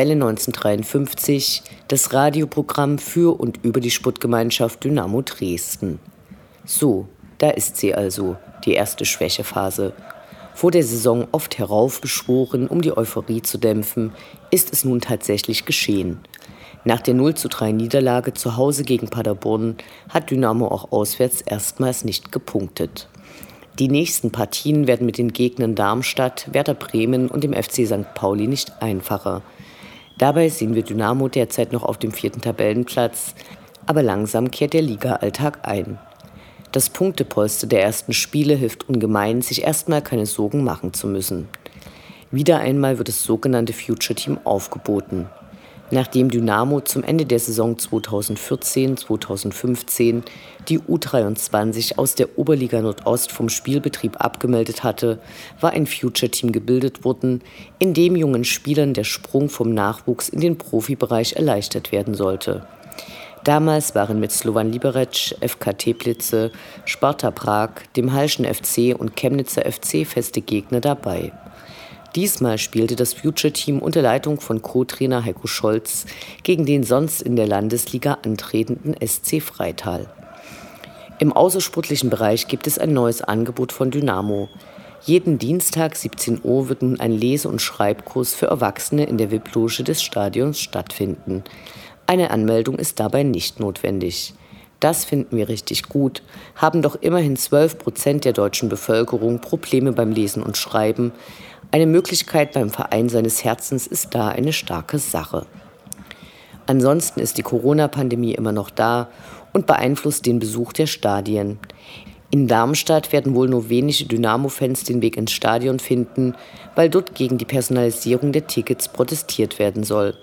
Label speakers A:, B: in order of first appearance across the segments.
A: Welle 1953, das Radioprogramm für und über die Sportgemeinschaft Dynamo Dresden. So, da ist sie also, die erste Schwächephase. Vor der Saison oft heraufbeschworen, um die Euphorie zu dämpfen, ist es nun tatsächlich geschehen. Nach der 0 zu 3 Niederlage zu Hause gegen Paderborn hat Dynamo auch auswärts erstmals nicht gepunktet. Die nächsten Partien werden mit den Gegnern Darmstadt, Werder Bremen und dem FC St. Pauli nicht einfacher. Dabei sehen wir Dynamo derzeit noch auf dem vierten Tabellenplatz, aber langsam kehrt der Liga-Alltag ein. Das Punktepolster der ersten Spiele hilft ungemein, sich erstmal keine Sorgen machen zu müssen. Wieder einmal wird das sogenannte Future Team aufgeboten. Nachdem Dynamo zum Ende der Saison 2014-2015 die U23 aus der Oberliga Nordost vom Spielbetrieb abgemeldet hatte, war ein Future-Team gebildet worden, in dem jungen Spielern der Sprung vom Nachwuchs in den Profibereich erleichtert werden sollte. Damals waren mit Slovan Liberec, FK Teplice, Sparta Prag, dem Halschen FC und Chemnitzer FC feste Gegner dabei. Diesmal spielte das Future-Team unter Leitung von Co-Trainer Heiko Scholz gegen den sonst in der Landesliga antretenden SC Freital. Im außersportlichen Bereich gibt es ein neues Angebot von Dynamo. Jeden Dienstag 17 Uhr wird nun ein Lese- und Schreibkurs für Erwachsene in der VIP-Loge des Stadions stattfinden. Eine Anmeldung ist dabei nicht notwendig. Das finden wir richtig gut, haben doch immerhin 12 Prozent der deutschen Bevölkerung Probleme beim Lesen und Schreiben. Eine Möglichkeit beim Verein seines Herzens ist da eine starke Sache. Ansonsten ist die Corona-Pandemie immer noch da und beeinflusst den Besuch der Stadien. In Darmstadt werden wohl nur wenige Dynamo-Fans den Weg ins Stadion finden, weil dort gegen die Personalisierung der Tickets protestiert werden soll.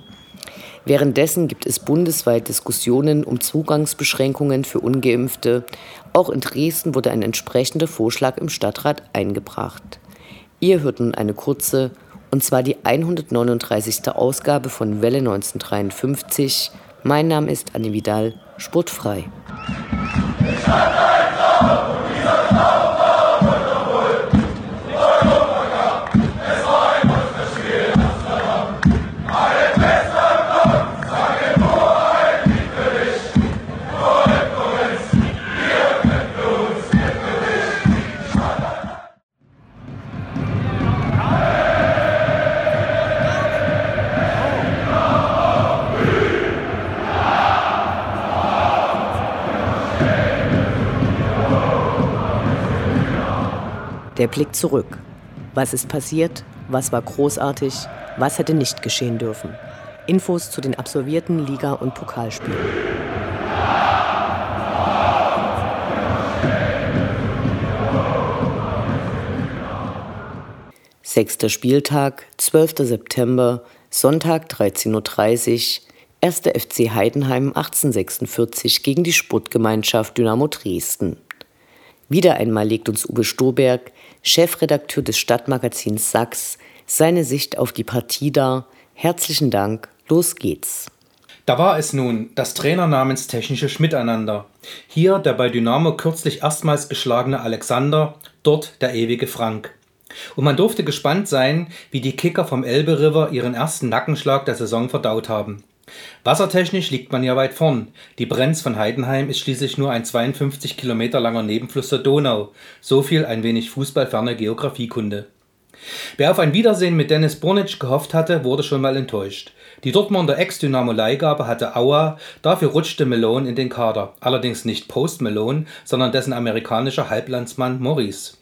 A: Währenddessen gibt es bundesweit Diskussionen um Zugangsbeschränkungen für ungeimpfte. Auch in Dresden wurde ein entsprechender Vorschlag im Stadtrat eingebracht. Ihr hört nun eine kurze, und zwar die 139. Ausgabe von Welle 1953. Mein Name ist Anne Vidal, sportfrei. Ich Der Blick zurück. Was ist passiert? Was war großartig? Was hätte nicht geschehen dürfen? Infos zu den absolvierten Liga- und Pokalspielen. Sechster Spieltag, 12. September, Sonntag 13.30 Uhr, 1. FC Heidenheim 1846 gegen die Sportgemeinschaft Dynamo Dresden. Wieder einmal legt uns Uwe Stoberg, Chefredakteur des Stadtmagazins Sachs, seine Sicht auf die Partie dar. Herzlichen Dank, los geht's.
B: Da war es nun, das Trainer namens technisches Miteinander. Hier der bei Dynamo kürzlich erstmals geschlagene Alexander, dort der ewige Frank. Und man durfte gespannt sein, wie die Kicker vom Elbe River ihren ersten Nackenschlag der Saison verdaut haben. Wassertechnisch liegt man ja weit vorn. Die Brenz von Heidenheim ist schließlich nur ein 52 Kilometer langer Nebenfluss der Donau. So viel ein wenig fußballferne Geografiekunde. Wer auf ein Wiedersehen mit Dennis Bornitsch gehofft hatte, wurde schon mal enttäuscht. Die Dortmunder Ex-Dynamo-Leihgabe hatte Aua, dafür rutschte Malone in den Kader. Allerdings nicht Post Malone, sondern dessen amerikanischer Halblandsmann Maurice.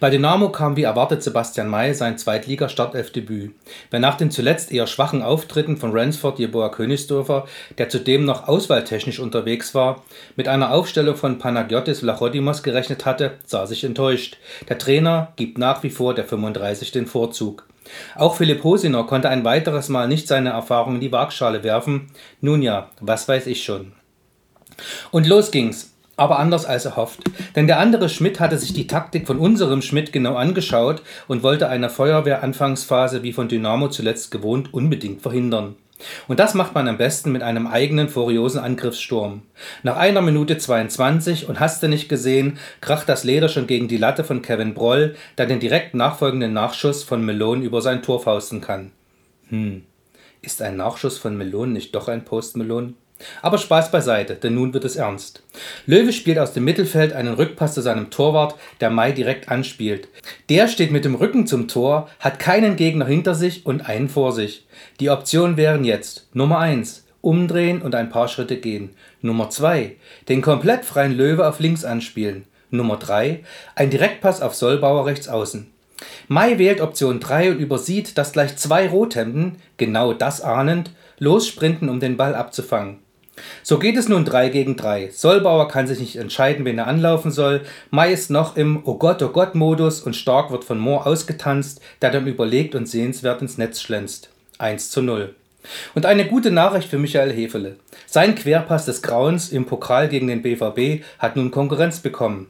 B: Bei Dynamo kam wie erwartet Sebastian May sein Zweitliga-Startelfdebüt. Wer nach den zuletzt eher schwachen Auftritten von Ransford Jeboa Königsdorfer, der zudem noch auswahltechnisch unterwegs war, mit einer Aufstellung von Panagiotis Vlachodimos gerechnet hatte, sah sich enttäuscht. Der Trainer gibt nach wie vor der 35 den Vorzug. Auch Philipp Hosiner konnte ein weiteres Mal nicht seine Erfahrung in die Waagschale werfen. Nun ja, was weiß ich schon. Und los ging's aber anders als erhofft. Denn der andere Schmidt hatte sich die Taktik von unserem Schmidt genau angeschaut und wollte eine Feuerwehranfangsphase wie von Dynamo zuletzt gewohnt unbedingt verhindern. Und das macht man am besten mit einem eigenen furiosen Angriffssturm. Nach einer Minute 22 und hast du nicht gesehen, kracht das Leder schon gegen die Latte von Kevin Broll, der den direkt nachfolgenden Nachschuss von Melon über sein Tor fausten kann. Hm, ist ein Nachschuss von Melon nicht doch ein Postmelon? Aber Spaß beiseite, denn nun wird es ernst. Löwe spielt aus dem Mittelfeld einen Rückpass zu seinem Torwart, der Mai direkt anspielt. Der steht mit dem Rücken zum Tor, hat keinen Gegner hinter sich und einen vor sich. Die Optionen wären jetzt Nummer 1, umdrehen und ein paar Schritte gehen. Nummer 2, den komplett freien Löwe auf links anspielen. Nummer 3, ein Direktpass auf Sollbauer rechts außen. Mai wählt Option 3 und übersieht, dass gleich zwei Rothemden, genau das ahnend, lossprinten, um den Ball abzufangen. So geht es nun 3 gegen 3. Sollbauer kann sich nicht entscheiden, wen er anlaufen soll. Mai ist noch im Oh Gott, oh Gott Modus und Stark wird von Mohr ausgetanzt, der dann überlegt und sehenswert ins Netz schlänzt. 1 zu 0. Und eine gute Nachricht für Michael Hefele. Sein Querpass des Grauens im Pokal gegen den BVB hat nun Konkurrenz bekommen.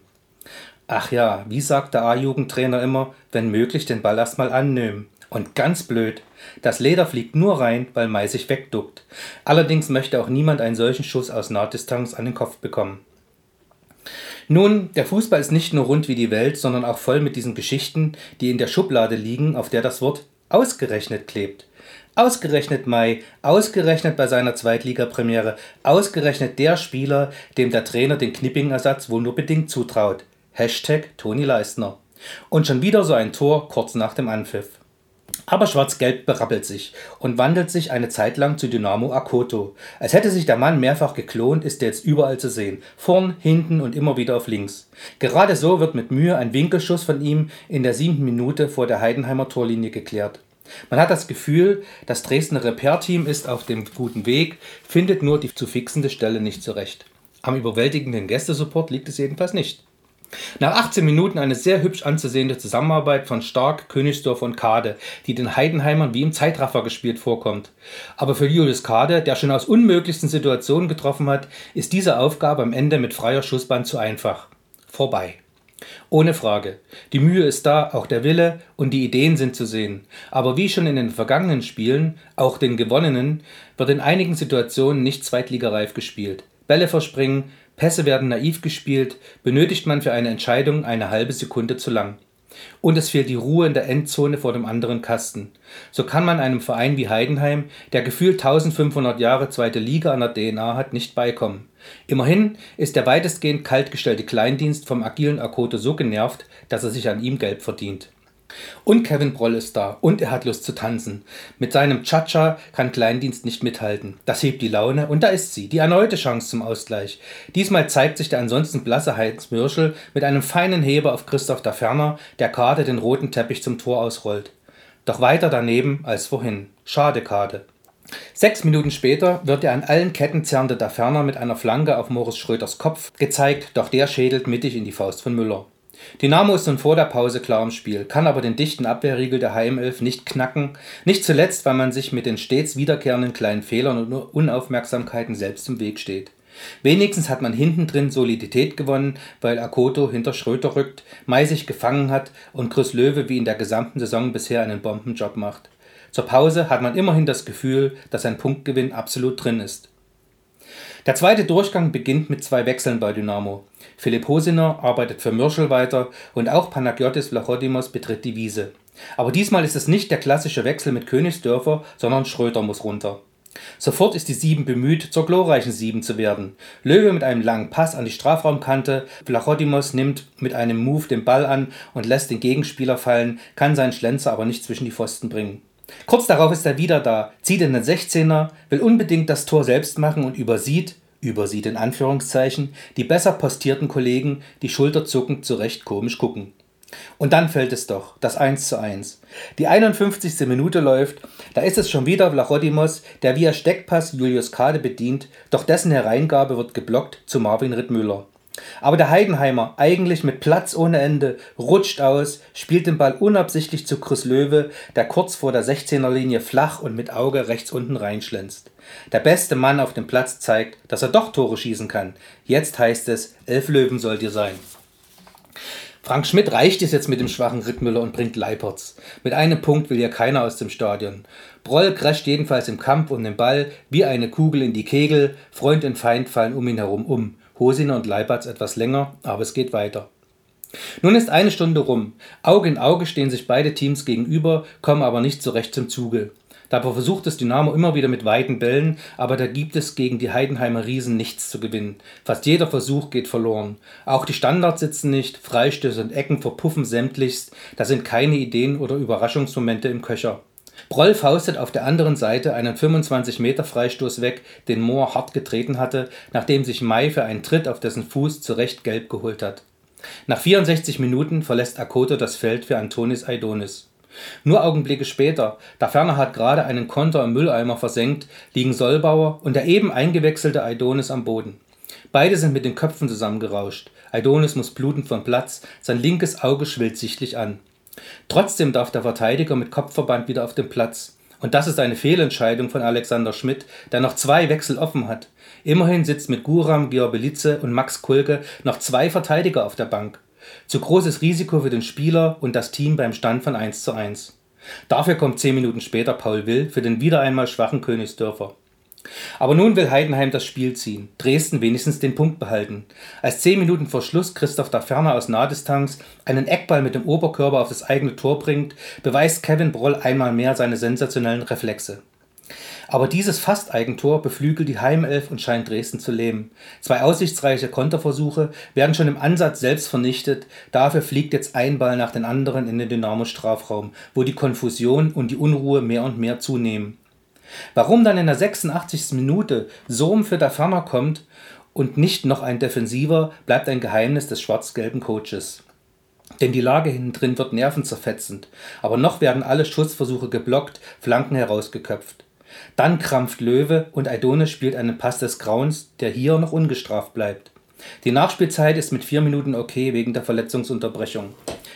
B: Ach ja, wie sagt der A-Jugendtrainer immer, wenn möglich den Ball erstmal annehmen. Und ganz blöd, das Leder fliegt nur rein, weil Mai sich wegduckt. Allerdings möchte auch niemand einen solchen Schuss aus Nahdistanz an den Kopf bekommen. Nun, der Fußball ist nicht nur rund wie die Welt, sondern auch voll mit diesen Geschichten, die in der Schublade liegen, auf der das Wort ausgerechnet klebt. Ausgerechnet Mai, ausgerechnet bei seiner Zweitligapremiere, ausgerechnet der Spieler, dem der Trainer den Knipping-Ersatz wohl nur bedingt zutraut. Hashtag Toni Leistner. Und schon wieder so ein Tor kurz nach dem Anpfiff. Aber Schwarz-Gelb berappelt sich und wandelt sich eine Zeit lang zu Dynamo Akoto. Als hätte sich der Mann mehrfach geklont, ist er jetzt überall zu sehen. Vorn, hinten und immer wieder auf links. Gerade so wird mit Mühe ein Winkelschuss von ihm in der siebten Minute vor der Heidenheimer Torlinie geklärt. Man hat das Gefühl, das Dresdner Repair-Team ist auf dem guten Weg, findet nur die zu fixende Stelle nicht zurecht. Am überwältigenden Gästesupport liegt es jedenfalls nicht. Nach 18 Minuten eine sehr hübsch anzusehende Zusammenarbeit von Stark, Königsdorf und Kade, die den Heidenheimern wie im Zeitraffer gespielt vorkommt. Aber für Julius Kade, der schon aus unmöglichsten Situationen getroffen hat, ist diese Aufgabe am Ende mit freier Schussbahn zu einfach. Vorbei. Ohne Frage. Die Mühe ist da, auch der Wille und die Ideen sind zu sehen. Aber wie schon in den vergangenen Spielen, auch den gewonnenen, wird in einigen Situationen nicht zweitligareif gespielt. Bälle verspringen, Pässe werden naiv gespielt, benötigt man für eine Entscheidung eine halbe Sekunde zu lang. Und es fehlt die Ruhe in der Endzone vor dem anderen Kasten. So kann man einem Verein wie Heidenheim, der gefühlt 1500 Jahre zweite Liga an der DNA hat, nicht beikommen. Immerhin ist der weitestgehend kaltgestellte Kleindienst vom agilen Akoto so genervt, dass er sich an ihm Gelb verdient. Und Kevin Broll ist da und er hat Lust zu tanzen. Mit seinem Cha-Cha kann Kleindienst nicht mithalten. Das hebt die Laune und da ist sie, die erneute Chance zum Ausgleich. Diesmal zeigt sich der ansonsten blasse Heinz Mürschel mit einem feinen Heber auf Christoph da Ferner, der Kade den roten Teppich zum Tor ausrollt. Doch weiter daneben als vorhin. Schade Kade. Sechs Minuten später wird er an allen Ketten zerrende da Ferner mit einer Flanke auf Moritz Schröders Kopf gezeigt, doch der schädelt mittig in die Faust von Müller. Dynamo ist nun vor der Pause klar im Spiel, kann aber den dichten Abwehrriegel der Heimelf nicht knacken, nicht zuletzt, weil man sich mit den stets wiederkehrenden kleinen Fehlern und Unaufmerksamkeiten selbst im Weg steht. Wenigstens hat man hinten drin Solidität gewonnen, weil Akoto hinter Schröter rückt, sich gefangen hat und Chris Löwe wie in der gesamten Saison bisher einen Bombenjob macht. Zur Pause hat man immerhin das Gefühl, dass ein Punktgewinn absolut drin ist. Der zweite Durchgang beginnt mit zwei Wechseln bei Dynamo. Philipp Hosiner arbeitet für Mürschel weiter und auch Panagiotis Vlachodimos betritt die Wiese. Aber diesmal ist es nicht der klassische Wechsel mit Königsdörfer, sondern Schröter muss runter. Sofort ist die Sieben bemüht, zur glorreichen Sieben zu werden. Löwe mit einem langen Pass an die Strafraumkante, Vlachodimos nimmt mit einem Move den Ball an und lässt den Gegenspieler fallen, kann seinen Schlenzer aber nicht zwischen die Pfosten bringen. Kurz darauf ist er wieder da, zieht in den 16er, will unbedingt das Tor selbst machen und übersieht, übersieht in Anführungszeichen, die besser postierten Kollegen, die schulterzuckend zurecht komisch gucken. Und dann fällt es doch, das 1 zu 1. Die 51. Minute läuft, da ist es schon wieder Vlachodimos, der via Steckpass Julius Kade bedient, doch dessen Hereingabe wird geblockt zu Marvin Rittmüller. Aber der Heidenheimer, eigentlich mit Platz ohne Ende, rutscht aus, spielt den Ball unabsichtlich zu Chris Löwe, der kurz vor der 16er Linie flach und mit Auge rechts unten reinschlänzt. Der beste Mann auf dem Platz zeigt, dass er doch Tore schießen kann. Jetzt heißt es, elf Löwen sollt ihr sein. Frank Schmidt reicht es jetzt mit dem schwachen Rittmüller und bringt Leipertz. Mit einem Punkt will ja keiner aus dem Stadion. Broll crasht jedenfalls im Kampf um den Ball wie eine Kugel in die Kegel, Freund und Feind fallen um ihn herum um. Hosiner und Leipertz etwas länger, aber es geht weiter. Nun ist eine Stunde rum. Auge in Auge stehen sich beide Teams gegenüber, kommen aber nicht so recht zum Zuge. Dabei versucht das Dynamo immer wieder mit weiten Bällen, aber da gibt es gegen die Heidenheimer Riesen nichts zu gewinnen. Fast jeder Versuch geht verloren. Auch die Standards sitzen nicht, Freistöße und Ecken verpuffen sämtlichst, da sind keine Ideen oder Überraschungsmomente im Köcher. Broll faustet auf der anderen Seite einen 25 Meter Freistoß weg, den Mohr hart getreten hatte, nachdem sich Mai für einen Tritt auf dessen Fuß zurecht gelb geholt hat. Nach 64 Minuten verlässt Akoto das Feld für Antonis Aidonis. Nur Augenblicke später, da Ferner hat gerade einen Konter im Mülleimer versenkt, liegen Sollbauer und der eben eingewechselte Aidonis am Boden. Beide sind mit den Köpfen zusammengerauscht. Aidonis muss blutend vom Platz, sein linkes Auge schwillt sichtlich an. Trotzdem darf der Verteidiger mit Kopfverband wieder auf den Platz. Und das ist eine Fehlentscheidung von Alexander Schmidt, der noch zwei Wechsel offen hat. Immerhin sitzt mit Guram, Georbelice und Max Kulke noch zwei Verteidiger auf der Bank. Zu großes Risiko für den Spieler und das Team beim Stand von 1 zu 1. Dafür kommt zehn Minuten später Paul Will für den wieder einmal schwachen Königsdörfer. Aber nun will Heidenheim das Spiel ziehen, Dresden wenigstens den Punkt behalten. Als zehn Minuten vor Schluss Christoph da Ferner aus Nahdistanz einen Eckball mit dem Oberkörper auf das eigene Tor bringt, beweist Kevin Broll einmal mehr seine sensationellen Reflexe. Aber dieses Fast-Eigentor beflügelt die Heimelf und scheint Dresden zu lähmen. Zwei aussichtsreiche Konterversuche werden schon im Ansatz selbst vernichtet. Dafür fliegt jetzt ein Ball nach den anderen in den Dynamo-Strafraum, wo die Konfusion und die Unruhe mehr und mehr zunehmen. Warum dann in der 86. Minute Sohm für der Ferner kommt und nicht noch ein Defensiver, bleibt ein Geheimnis des schwarz-gelben Coaches. Denn die Lage hinten drin wird nervenzerfetzend. Aber noch werden alle Schussversuche geblockt, Flanken herausgeköpft. Dann krampft Löwe und Aidonis spielt einen Pass des Grauens, der hier noch ungestraft bleibt. Die Nachspielzeit ist mit vier Minuten okay wegen der Verletzungsunterbrechung.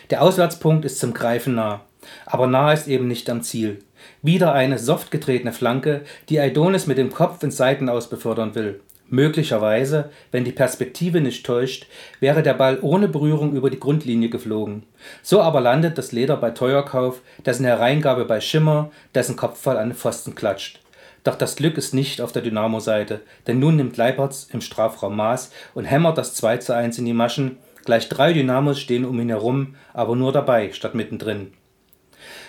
B: Der Auswärtspunkt ist zum Greifen nah, aber nah ist eben nicht am Ziel. Wieder eine soft getretene Flanke, die Aidonis mit dem Kopf ins Seitenaus befördern will. Möglicherweise, wenn die Perspektive nicht täuscht, wäre der Ball ohne Berührung über die Grundlinie geflogen. So aber landet das Leder bei Teuerkauf, dessen Hereingabe bei Schimmer, dessen Kopfball an den Pfosten klatscht. Doch das Glück ist nicht auf der Dynamo-Seite, denn nun nimmt Leipertz im Strafraum Maß und hämmert das 2 zu 1 in die Maschen. Gleich drei Dynamos stehen um ihn herum, aber nur dabei statt mittendrin.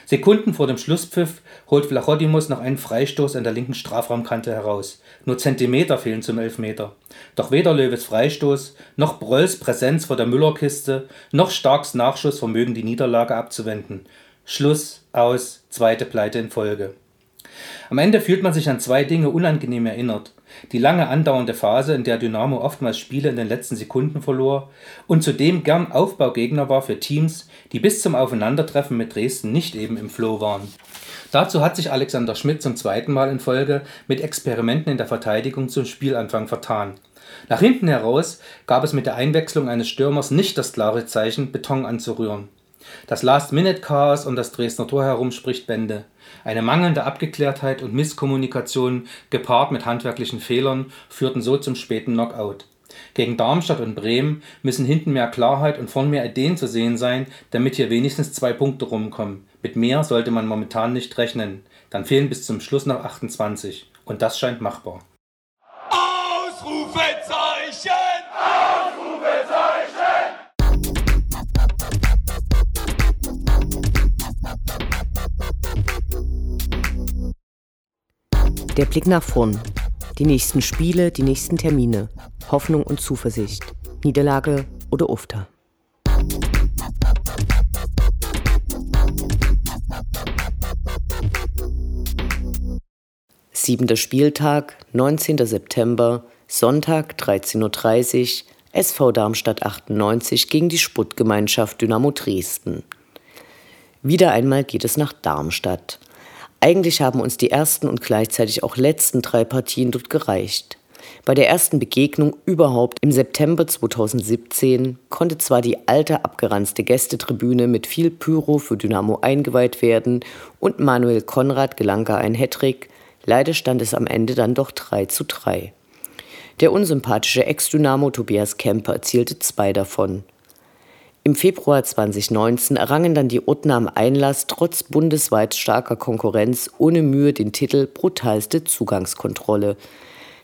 B: Sekunden vor dem Schlusspfiff holt Vlachodimos noch einen Freistoß an der linken Strafraumkante heraus. Nur Zentimeter fehlen zum Elfmeter. Doch weder Löwes Freistoß, noch Brolls Präsenz vor der Müllerkiste, noch Starks Nachschuss vermögen die Niederlage abzuwenden. Schluss, aus, zweite Pleite in Folge. Am Ende fühlt man sich an zwei Dinge unangenehm erinnert. Die lange andauernde Phase, in der Dynamo oftmals Spiele in den letzten Sekunden verlor und zudem gern Aufbaugegner war für Teams, die bis zum Aufeinandertreffen mit Dresden nicht eben im Flow waren. Dazu hat sich Alexander Schmidt zum zweiten Mal in Folge mit Experimenten in der Verteidigung zum Spielanfang vertan. Nach hinten heraus gab es mit der Einwechslung eines Stürmers nicht das klare Zeichen, Beton anzurühren. Das Last-Minute-Chaos um das Dresdner Tor herum spricht Bände. Eine mangelnde Abgeklärtheit und Misskommunikation gepaart mit handwerklichen Fehlern führten so zum späten Knockout. Gegen Darmstadt und Bremen müssen hinten mehr Klarheit und vorn mehr Ideen zu sehen sein, damit hier wenigstens zwei Punkte rumkommen. Mit mehr sollte man momentan nicht rechnen. Dann fehlen bis zum Schluss noch 28. Und das scheint machbar.
A: Der Blick nach vorn. Die nächsten Spiele, die nächsten Termine. Hoffnung und Zuversicht. Niederlage oder Ufter. Siebenter Spieltag, 19. September, Sonntag 13.30 Uhr, SV Darmstadt 98 gegen die Sputtgemeinschaft Dynamo Dresden. Wieder einmal geht es nach Darmstadt. Eigentlich haben uns die ersten und gleichzeitig auch letzten drei Partien dort gereicht. Bei der ersten Begegnung überhaupt im September 2017 konnte zwar die alte abgeranzte Gästetribüne mit viel Pyro für Dynamo eingeweiht werden und Manuel Konrad gelang gar ein Hattrick, leider stand es am Ende dann doch 3 zu 3. Der unsympathische Ex-Dynamo Tobias Kemper erzielte zwei davon. Im Februar 2019 errangen dann die Urtner am Einlass trotz bundesweit starker Konkurrenz ohne Mühe den Titel brutalste Zugangskontrolle.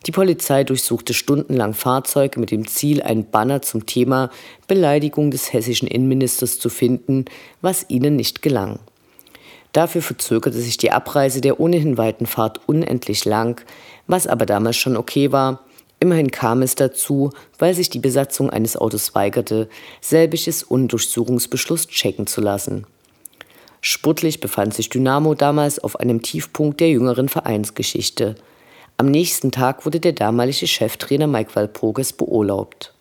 A: Die Polizei durchsuchte stundenlang Fahrzeuge mit dem Ziel, ein Banner zum Thema Beleidigung des hessischen Innenministers zu finden, was ihnen nicht gelang. Dafür verzögerte sich die Abreise der ohnehin weiten Fahrt unendlich lang, was aber damals schon okay war, Immerhin kam es dazu, weil sich die Besatzung eines Autos weigerte, selbiges Undurchsuchungsbeschluss checken zu lassen. Sportlich befand sich Dynamo damals auf einem Tiefpunkt der jüngeren Vereinsgeschichte. Am nächsten Tag wurde der damalige Cheftrainer Mike Walpurgis beurlaubt.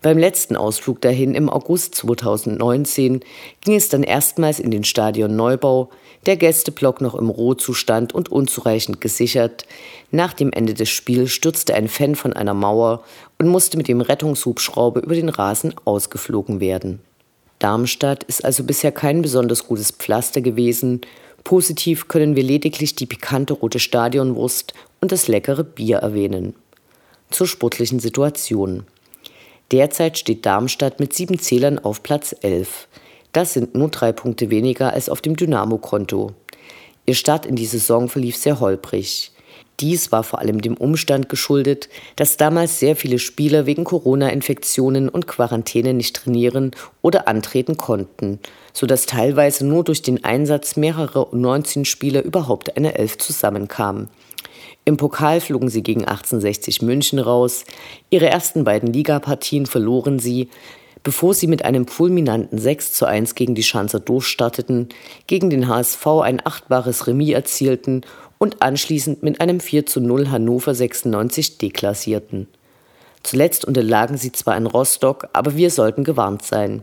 A: Beim letzten Ausflug dahin im August 2019 ging es dann erstmals in den Stadion Neubau, der Gästeblock noch im Rohzustand und unzureichend gesichert. Nach dem Ende des Spiels stürzte ein Fan von einer Mauer und musste mit dem Rettungshubschrauber über den Rasen ausgeflogen werden. Darmstadt ist also bisher kein besonders gutes Pflaster gewesen. Positiv können wir lediglich die pikante rote Stadionwurst und das leckere Bier erwähnen. Zur sportlichen Situation. Derzeit steht Darmstadt mit sieben Zählern auf Platz 11. Das sind nur drei Punkte weniger als auf dem Dynamo-Konto. Ihr Start in die Saison verlief sehr holprig. Dies war vor allem dem Umstand geschuldet, dass damals sehr viele Spieler wegen Corona-Infektionen und Quarantäne nicht trainieren oder antreten konnten, sodass teilweise nur durch den Einsatz mehrerer 19 Spieler überhaupt eine Elf zusammenkam. Im Pokal flogen sie gegen 1860 München raus. Ihre ersten beiden Ligapartien verloren sie, bevor sie mit einem fulminanten 6 zu 1 gegen die Schanzer durchstarteten, gegen den HSV ein achtbares Remis erzielten und anschließend mit einem 4 zu 0 Hannover 96 deklassierten. Zuletzt unterlagen sie zwar in Rostock, aber wir sollten gewarnt sein.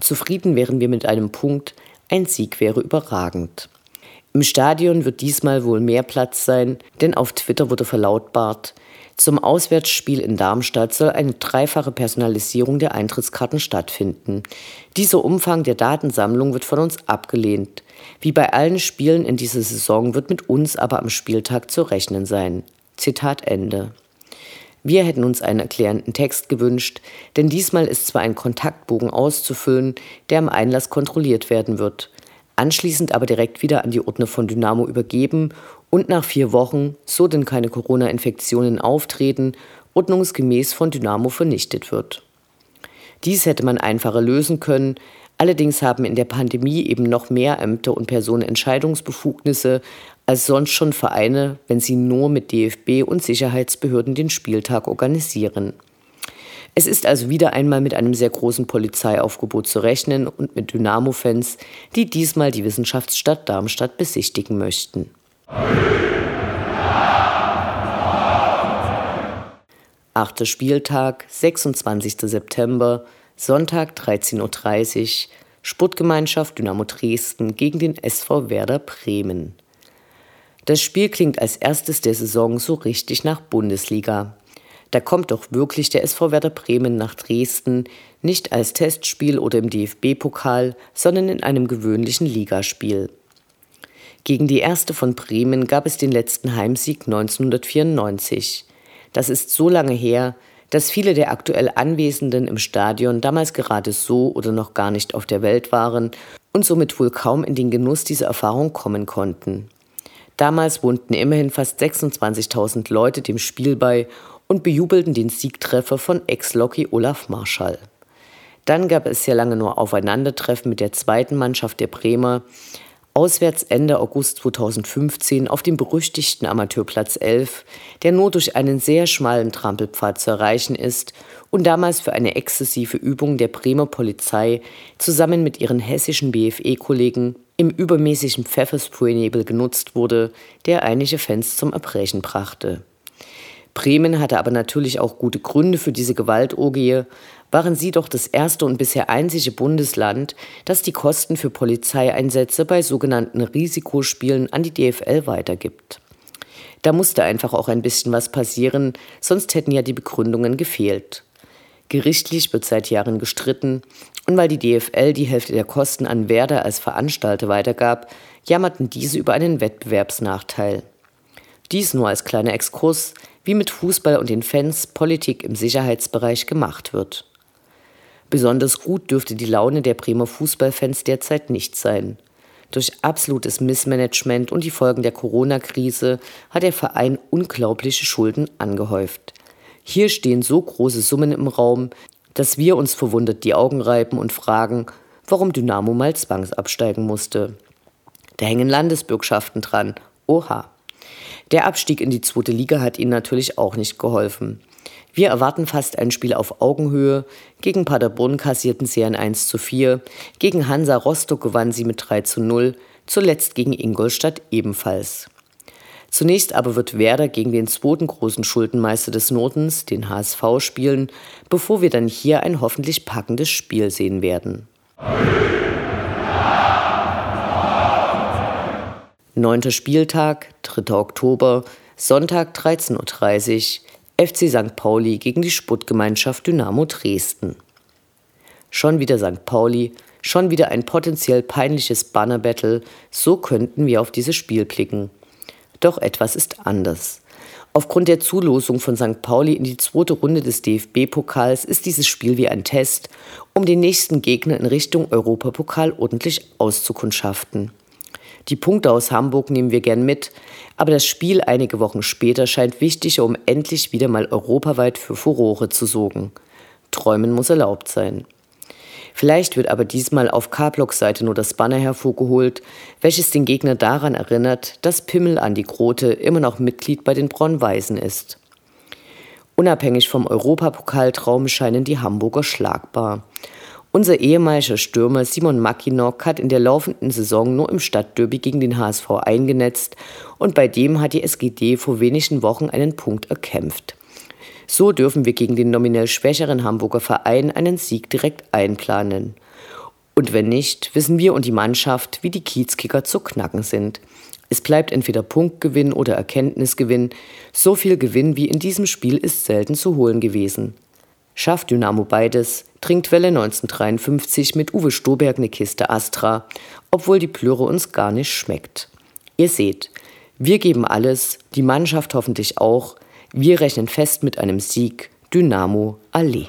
A: Zufrieden wären wir mit einem Punkt, ein Sieg wäre überragend. Im Stadion wird diesmal wohl mehr Platz sein, denn auf Twitter wurde verlautbart, zum Auswärtsspiel in Darmstadt soll eine dreifache Personalisierung der Eintrittskarten stattfinden. Dieser Umfang der Datensammlung wird von uns abgelehnt. Wie bei allen Spielen in dieser Saison wird mit uns aber am Spieltag zu rechnen sein. Zitat Ende. Wir hätten uns einen erklärenden Text gewünscht, denn diesmal ist zwar ein Kontaktbogen auszufüllen, der am Einlass kontrolliert werden wird anschließend aber direkt wieder an die Ordner von Dynamo übergeben und nach vier Wochen, so denn keine Corona-Infektionen auftreten, ordnungsgemäß von Dynamo vernichtet wird. Dies hätte man einfacher lösen können, allerdings haben in der Pandemie eben noch mehr Ämter und Personen Entscheidungsbefugnisse als sonst schon Vereine, wenn sie nur mit DFB und Sicherheitsbehörden den Spieltag organisieren. Es ist also wieder einmal mit einem sehr großen Polizeiaufgebot zu rechnen und mit Dynamo-Fans, die diesmal die Wissenschaftsstadt Darmstadt besichtigen möchten. Achter Spieltag, 26. September, Sonntag 13.30 Uhr, Sportgemeinschaft Dynamo Dresden gegen den SV Werder Bremen. Das Spiel klingt als erstes der Saison so richtig nach Bundesliga. Da kommt doch wirklich der SV Werder Bremen nach Dresden, nicht als Testspiel oder im DFB-Pokal, sondern in einem gewöhnlichen Ligaspiel. Gegen die erste von Bremen gab es den letzten Heimsieg 1994. Das ist so lange her, dass viele der aktuell Anwesenden im Stadion damals gerade so oder noch gar nicht auf der Welt waren und somit wohl kaum in den Genuss dieser Erfahrung kommen konnten. Damals wohnten immerhin fast 26.000 Leute dem Spiel bei und bejubelten den Siegtreffer von Ex-Locky Olaf Marschall. Dann gab es sehr lange nur Aufeinandertreffen mit der zweiten Mannschaft der Bremer. Auswärts Ende August 2015 auf dem berüchtigten Amateurplatz 11, der nur durch einen sehr schmalen Trampelpfad zu erreichen ist und damals für eine exzessive Übung der Bremer Polizei zusammen mit ihren hessischen BFE-Kollegen im übermäßigen Pfefferspraynebel genutzt wurde, der einige Fans zum Erbrechen brachte. Bremen hatte aber natürlich auch gute Gründe für diese Gewaltorgie, waren sie doch das erste und bisher einzige Bundesland, das die Kosten für Polizeieinsätze bei sogenannten Risikospielen an die DFL weitergibt. Da musste einfach auch ein bisschen was passieren, sonst hätten ja die Begründungen gefehlt. Gerichtlich wird seit Jahren gestritten und weil die DFL die Hälfte der Kosten an Werder als Veranstalter weitergab, jammerten diese über einen Wettbewerbsnachteil. Dies nur als kleiner Exkurs, wie mit Fußball und den Fans Politik im Sicherheitsbereich gemacht wird. Besonders gut dürfte die Laune der Bremer Fußballfans derzeit nicht sein. Durch absolutes Missmanagement und die Folgen der Corona-Krise hat der Verein unglaubliche Schulden angehäuft. Hier stehen so große Summen im Raum, dass wir uns verwundert die Augen reiben und fragen, warum Dynamo mal zwangsabsteigen musste. Da hängen Landesbürgschaften dran. Oha. Der Abstieg in die zweite Liga hat ihnen natürlich auch nicht geholfen. Wir erwarten fast ein Spiel auf Augenhöhe. Gegen Paderborn kassierten sie ein 1 zu 4. Gegen Hansa Rostock gewannen sie mit 3 zu 0. Zuletzt gegen Ingolstadt ebenfalls. Zunächst aber wird Werder gegen den zweiten großen Schuldenmeister des Nordens, den HSV, spielen, bevor wir dann hier ein hoffentlich packendes Spiel sehen werden. Neunter Spieltag, 3. Oktober, Sonntag 13.30 Uhr. FC St. Pauli gegen die Sputtgemeinschaft Dynamo Dresden. Schon wieder St. Pauli, schon wieder ein potenziell peinliches Bannerbattle, so könnten wir auf dieses Spiel blicken. Doch etwas ist anders. Aufgrund der Zulosung von St. Pauli in die zweite Runde des DFB-Pokals ist dieses Spiel wie ein Test, um den nächsten Gegner in Richtung Europapokal ordentlich auszukundschaften. Die Punkte aus Hamburg nehmen wir gern mit, aber das Spiel einige Wochen später scheint wichtiger, um endlich wieder mal europaweit für Furore zu sorgen. Träumen muss erlaubt sein. Vielleicht wird aber diesmal auf K-Block-Seite nur das Banner hervorgeholt, welches den Gegner daran erinnert, dass Pimmel Andi Grote immer noch Mitglied bei den Braun-Weißen ist. Unabhängig vom Europapokaltraum scheinen die Hamburger schlagbar. Unser ehemaliger Stürmer Simon Mackinock hat in der laufenden Saison nur im Stadtderby gegen den HSV eingenetzt und bei dem hat die SGD vor wenigen Wochen einen Punkt erkämpft. So dürfen wir gegen den nominell schwächeren Hamburger Verein einen Sieg direkt einplanen. Und wenn nicht, wissen wir und die Mannschaft, wie die Kiezkicker zu knacken sind. Es bleibt entweder Punktgewinn oder Erkenntnisgewinn. So viel Gewinn wie in diesem Spiel ist selten zu holen gewesen. Schafft Dynamo beides, trinkt Welle 1953 mit Uwe Stoberg eine Kiste Astra, obwohl die Plüre uns gar nicht schmeckt. Ihr seht, wir geben alles, die Mannschaft hoffentlich auch. Wir rechnen fest mit einem Sieg. Dynamo Allee.